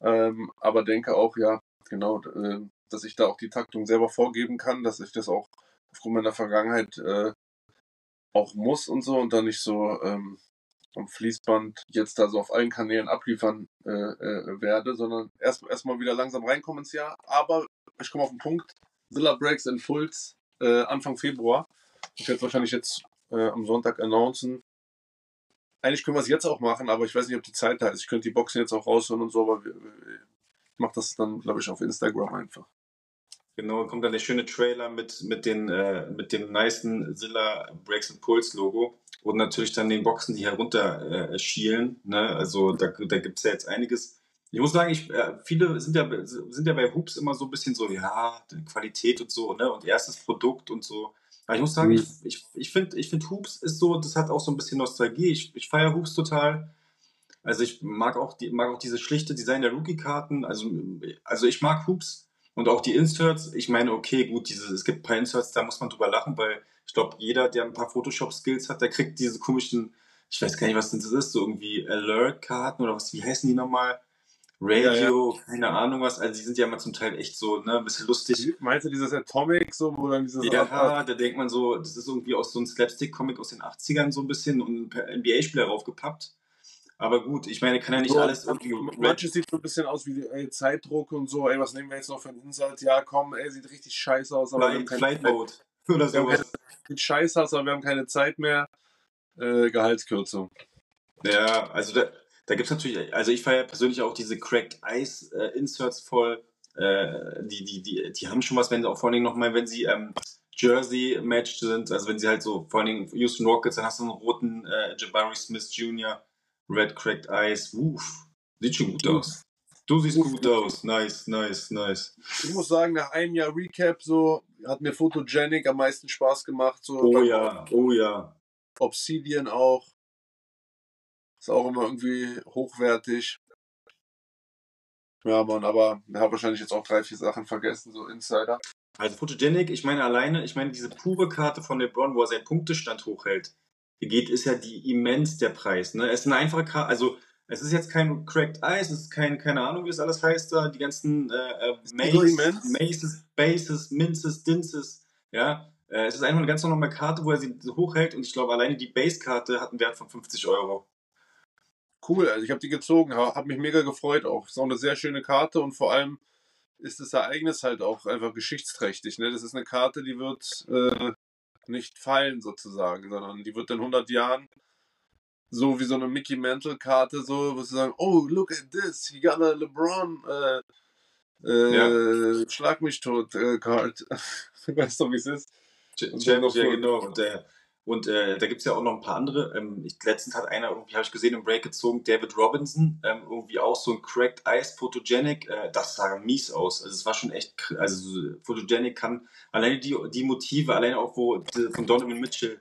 Ähm, aber denke auch, ja, genau, äh, dass ich da auch die Taktung selber vorgeben kann, dass ich das auch aufgrund meiner Vergangenheit äh, auch muss und so und dann nicht so ähm, am Fließband jetzt da so auf allen Kanälen abliefern äh, äh, werde, sondern erst erstmal wieder langsam reinkommen ins Jahr. Aber ich komme auf den Punkt. Zilla Breaks in Fulls äh, Anfang Februar. Ich werde wahrscheinlich jetzt äh, am Sonntag announcen. Eigentlich können wir es jetzt auch machen, aber ich weiß nicht, ob die Zeit da ist. Ich könnte die Boxen jetzt auch rausholen und so, aber ich mache das dann, glaube ich, auf Instagram einfach. Genau, kommt dann der schöne Trailer mit, mit, den, äh, mit dem nicen Zilla Breaks and Pulse Logo und natürlich dann den Boxen, die herunter äh, schielen. Ne? Also da, da gibt es ja jetzt einiges. Ich muss sagen, ich, äh, viele sind ja, sind ja bei Hoops immer so ein bisschen so, ja, Qualität und so, ne? Und erstes Produkt und so. Aber ich muss sagen, mhm. ich, ich, ich finde, ich find Hoops ist so, das hat auch so ein bisschen Nostalgie. Ich, ich feiere Hoops total. Also ich mag auch, die, mag auch diese schlichte Design der Rookie-Karten. Also, also ich mag Hoops und auch die Inserts, ich meine, okay, gut, diese, es gibt ein paar Inserts, da muss man drüber lachen, weil ich glaube, jeder, der ein paar Photoshop-Skills hat, der kriegt diese komischen, ich weiß gar nicht, was das ist, so irgendwie Alert-Karten oder was, wie heißen die nochmal? Radio, ja, ja. keine Ahnung was. Also die sind ja mal zum Teil echt so, ne, ein bisschen lustig. Meinst du dieses Atomic, so, wo dann dieses... Ja, Art da denkt man so, das ist irgendwie aus so einem Slapstick-Comic aus den 80ern so ein bisschen und ein NBA-Spieler raufgepappt. Aber gut, ich meine, kann ja nicht so, alles irgendwie. Manches sieht so ein bisschen aus wie ey, Zeitdruck und so, ey, was nehmen wir jetzt noch für einen Insult? Ja, komm, ey, sieht richtig scheiße aus, aber Flight, wir haben keine Mode oder sowas. Sieht scheiße aus, aber wir haben keine Zeit mehr. Äh, Gehaltskürzung. Ja, also da, da gibt es natürlich, also ich feiere persönlich auch diese Cracked Ice äh, Inserts voll. Äh, die, die, die, die haben schon was, wenn sie auch vor allen Dingen nochmal, wenn sie ähm, Jersey-matched sind, also wenn sie halt so, vor allen Dingen Houston Rockets, dann hast du einen roten äh, Jabari Smith Jr., Red Cracked Ice, uff, sieht schon gut aus. Du siehst Uff. gut aus, nice, nice, nice. Ich muss sagen, nach einem Jahr Recap so hat mir Photogenic am meisten Spaß gemacht. So oh ja, oh ja. Obsidian auch. Ist auch immer irgendwie hochwertig. Ja, Mann, aber ich habe wahrscheinlich jetzt auch drei, vier Sachen vergessen, so Insider. Also Photogenic, ich meine alleine, ich meine diese pure Karte von LeBron, wo er seinen Punktestand hochhält, geht, ist ja die immens der Preis. Ne? Es ist eine einfache Karte, also es ist jetzt kein Cracked Ice, es ist kein, keine Ahnung, wie es alles heißt da, die ganzen äh, äh Maces, Maces, Bases, Minces, Dinces, ja. Äh, es ist einfach eine ganz normale Karte, wo er sie hochhält und ich glaube, alleine die Base-Karte hat einen Wert von 50 Euro cool. Also ich habe die gezogen, habe mich mega gefreut auch. Ist auch eine sehr schöne Karte und vor allem ist das Ereignis halt auch einfach geschichtsträchtig. Ne? Das ist eine Karte, die wird äh, nicht fallen sozusagen, sondern die wird in 100 Jahren so wie so eine Mickey Mantle Karte, so, wo sie sagen, oh, look at this, he got a LeBron äh, äh, ja. Schlag mich tot äh, Card. weißt du, wie es ist? Ja, ja, genau. Und der, und äh, da gibt es ja auch noch ein paar andere. Ähm, ich, letztens hat einer irgendwie, habe ich gesehen, im Break gezogen, David Robinson, ähm, irgendwie auch so ein Cracked Ice Photogenic. Äh, das sah mies aus. Also es war schon echt, also Photogenic kann, alleine die, die Motive, alleine auch wo die, von Donovan Mitchell,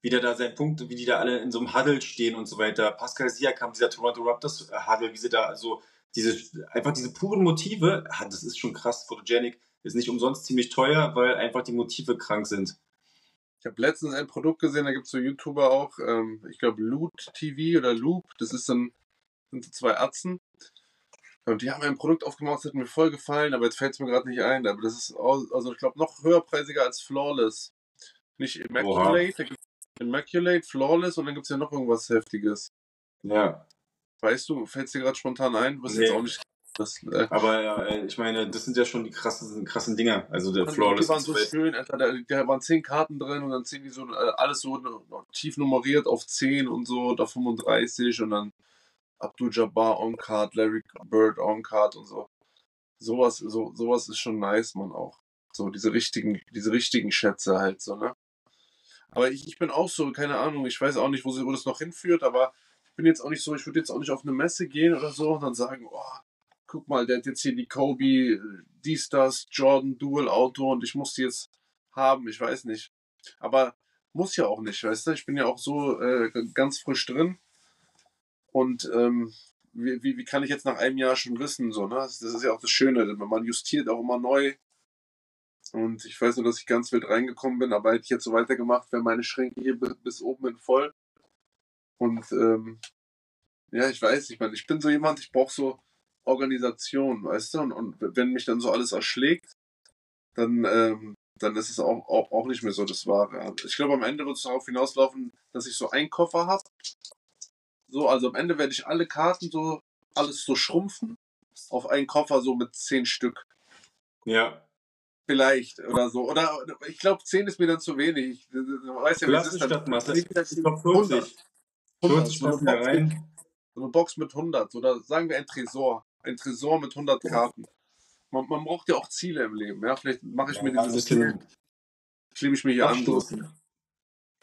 wie der da sein Punkt, wie die da alle in so einem Huddle stehen und so weiter. Pascal Siakam, dieser Toronto Raptors äh, Huddle, wie sie da so diese, einfach diese puren Motive, das ist schon krass. Photogenic ist nicht umsonst ziemlich teuer, weil einfach die Motive krank sind. Ich habe letztens ein Produkt gesehen, da gibt es so YouTuber auch, ähm, ich glaube Loot TV oder Loop, das ist dann, sind so zwei Atzen. Und die haben ein Produkt aufgemacht, das hat mir voll gefallen, aber jetzt fällt es mir gerade nicht ein. Aber das ist, also ich glaube, noch höherpreisiger als Flawless. Nicht Immaculate, Immaculate, Flawless und dann gibt es ja noch irgendwas Heftiges. Ja. Weißt du, fällt es dir gerade spontan ein? Du bist nee. jetzt auch nicht das, äh, aber ja, äh, ich meine, das sind ja schon die krassen, krassen Dinger. Also der Flawless. Die waren so schön, Alter, da, da, waren zehn Karten drin und dann ziehen die so äh, alles so tief nummeriert auf 10 und so, da 35 und dann Abdul Jabbar on Card, Larry Bird on Card und so. Sowas, so, sowas ist schon nice, man auch. So, diese richtigen, diese richtigen Schätze halt so, ne? Aber ich, ich bin auch so, keine Ahnung, ich weiß auch nicht, wo, sie, wo das noch hinführt, aber ich bin jetzt auch nicht so, ich würde jetzt auch nicht auf eine Messe gehen oder so und dann sagen, oh, guck mal, der hat jetzt hier die Kobe, dies, das, Jordan Dual Auto und ich muss die jetzt haben, ich weiß nicht. Aber muss ja auch nicht, weißt du? Ich bin ja auch so äh, ganz frisch drin. Und ähm, wie, wie, wie kann ich jetzt nach einem Jahr schon wissen, so, ne? Das ist ja auch das Schöne, man justiert auch immer neu. Und ich weiß nur, dass ich ganz wild reingekommen bin, aber hätte ich jetzt so weitergemacht, wären meine Schränke hier bis oben hin voll. Und ähm, ja, ich weiß, ich meine, ich bin so jemand, ich brauche so, Organisation, weißt du? Und, und wenn mich dann so alles erschlägt, dann, ähm, dann ist es auch, auch, auch nicht mehr so das Wahre. Ich glaube, am Ende wird es darauf hinauslaufen, dass ich so einen Koffer habe. So, also am Ende werde ich alle Karten so, alles so schrumpfen auf einen Koffer so mit zehn Stück. Ja. Vielleicht oder so. Oder ich glaube, zehn ist mir dann zu wenig. Ich weiß ja, wie es ist. Dann, ich glaube 40. 100, 40 rein. So eine Box mit 100 oder sagen wir ein Tresor ein Tresor mit 100 Karten. Man, man braucht ja auch Ziele im Leben. Ja? Vielleicht mache ich ja, mir dieses Ziel. Klebe ich mir hier an.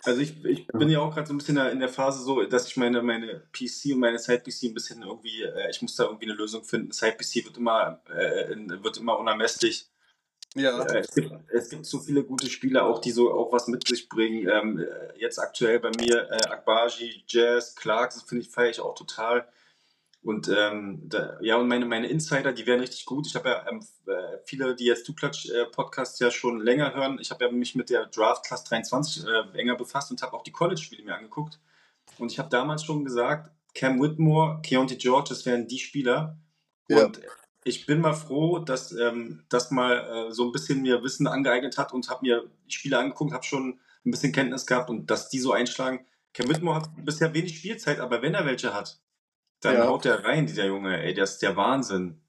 Also ich, ich bin ja auch gerade so ein bisschen in der Phase so, dass ich meine, meine PC und meine Side-PC ein bisschen irgendwie, äh, ich muss da irgendwie eine Lösung finden. Side-PC wird immer, äh, wird immer unermesslich. Ja. Äh, es, gibt, es gibt so viele gute Spieler auch, die so auch was mit sich bringen. Ähm, äh, jetzt aktuell bei mir äh, Akbaji, Jazz, Clark, das finde ich, feiere ich auch total. Und ähm, da, ja, und meine, meine Insider, die wären richtig gut. Ich habe ja ähm, äh, viele, die jetzt Duplatsch äh, Podcast ja schon länger hören. Ich habe ja mich mit der Draft Class 23 äh, enger befasst und habe auch die College-Spiele mir angeguckt. Und ich habe damals schon gesagt, Cam Whitmore, Keontae George, das wären die Spieler, Und ja. ich bin mal froh, dass ähm, das mal äh, so ein bisschen mir Wissen angeeignet hat und habe mir die Spiele angeguckt, habe schon ein bisschen Kenntnis gehabt und dass die so einschlagen. Kevin Whitmore hat bisher wenig Spielzeit, aber wenn er welche hat, dann ja. haut der rein, dieser Junge. Ey, das ist der Wahnsinn.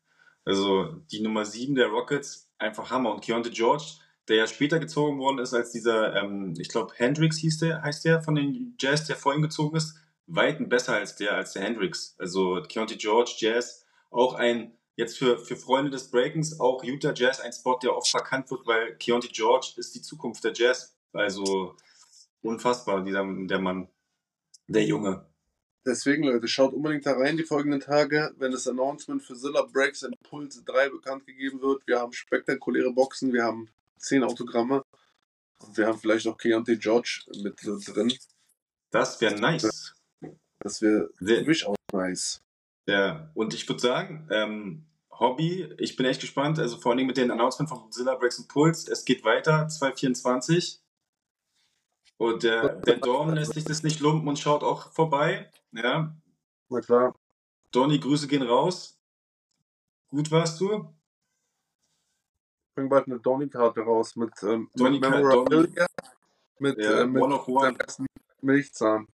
Also die Nummer 7 der Rockets, einfach Hammer. Und Keontae George, der ja später gezogen worden ist als dieser, ähm, ich glaube, Hendrix hieß der, heißt der von den Jazz, der vorhin gezogen ist, weiten besser als der, als der Hendrix. Also Keontae George, Jazz, auch ein, jetzt für, für Freunde des Breakens, auch Utah Jazz, ein Spot, der oft verkannt wird, weil Keontae George ist die Zukunft der Jazz. Also unfassbar, dieser, der Mann, der Junge. Deswegen, Leute, schaut unbedingt da rein die folgenden Tage, wenn das Announcement für Zilla Breaks and Pulse 3 bekannt gegeben wird. Wir haben spektakuläre Boxen, wir haben 10 Autogramme und wir haben vielleicht auch Keontae George mit drin. Das wäre nice. Das wäre für mich auch nice. Ja, und ich würde sagen, ähm, Hobby, ich bin echt gespannt, also vor allem mit den Announcement von Zilla Breaks and Pulse, es geht weiter, 2024. Und der, der Dorn lässt sich das nicht lumpen und schaut auch vorbei. Ja. Na klar. Donny, Grüße gehen raus. Gut warst du? Ich bring bald eine Donny-Karte raus mit, ähm, Donny mit Memorabilia, mit, ja, äh, mit one of one. Milchzahn.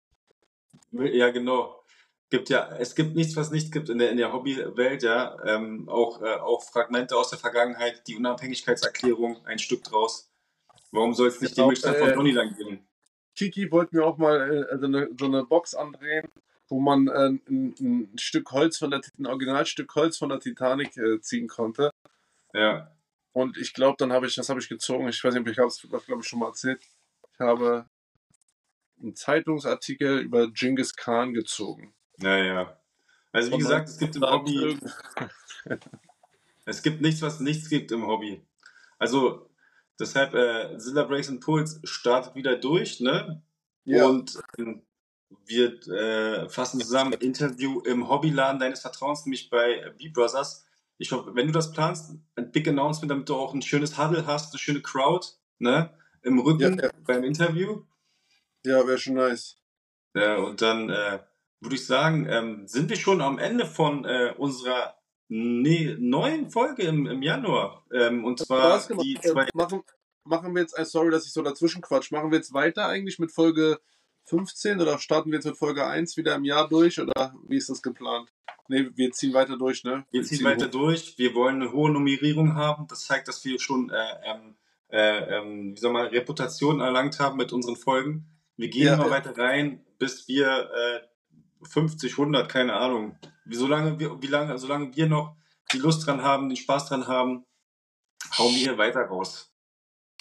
Ja, genau. Gibt ja, es gibt nichts, was nicht gibt in der, in der Hobbywelt, ja. Ähm, auch, äh, auch Fragmente aus der Vergangenheit, die Unabhängigkeitserklärung, ein Stück draus. Warum soll es nicht genau, die Milchzahn von Donny lang geben? Kiki wollte mir auch mal äh, also eine, so eine Box andrehen, wo man äh, ein, ein, Stück Holz von der, ein Originalstück Holz von der Titanic äh, ziehen konnte. Ja. Und ich glaube, dann habe ich, das habe ich gezogen. Ich weiß nicht, ob ich das, glaube ich, schon mal erzählt. Ich habe einen Zeitungsartikel über Genghis Khan gezogen. Naja. Also wie Und gesagt, es gibt im Hobby. es gibt nichts, was nichts gibt im Hobby. Also Deshalb, äh, Zilla Breaks and Pulse startet wieder durch, ne? Ja. Und ähm, wir äh, fassen zusammen Interview im Hobbyladen deines Vertrauens, nämlich bei B-Brothers. Ich hoffe, wenn du das planst, ein Big Announcement, damit du auch ein schönes Huddle hast, eine schöne Crowd, ne? Im Rücken ja, ja. beim Interview. Ja, wäre schon nice. Ja, und dann äh, würde ich sagen, ähm, sind wir schon am Ende von äh, unserer Nee, neuen Folge im, im Januar. Ähm, und zwar die zwei. Äh, machen, machen wir jetzt, äh, sorry, dass ich so dazwischen quatsch, machen wir jetzt weiter eigentlich mit Folge 15 oder starten wir jetzt mit Folge 1 wieder im Jahr durch oder wie ist das geplant? Ne, wir ziehen weiter durch, ne? Wir, wir ziehen, ziehen weiter hoch. durch. Wir wollen eine hohe Nummerierung haben. Das zeigt, dass wir schon, äh, ähm, äh, ähm, wie soll man, Reputation erlangt haben mit unseren Folgen. Wir gehen ja, immer ja. weiter rein, bis wir äh, 50, 100, keine Ahnung. Wie, solange wir, wie lange, solange wir noch die Lust dran haben, den Spaß dran haben, hauen wir hier weiter raus.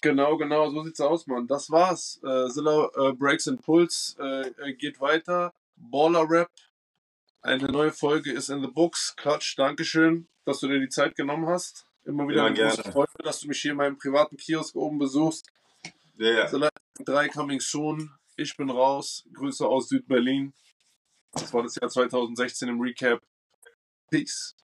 Genau, genau, so sieht's aus, Mann. Das war's. Äh, Zilla äh, Breaks and Pulse äh, geht weiter. Baller Rap. Eine neue Folge ist in the books. Klatsch, Dankeschön, dass du dir die Zeit genommen hast. Immer wieder eine große Freude, dass du mich hier in meinem privaten Kiosk oben besuchst. Ja. Yeah. Zilla 3 coming soon. Ich bin raus. Grüße aus Südberlin. Das war das Jahr 2016 im Recap. Peace.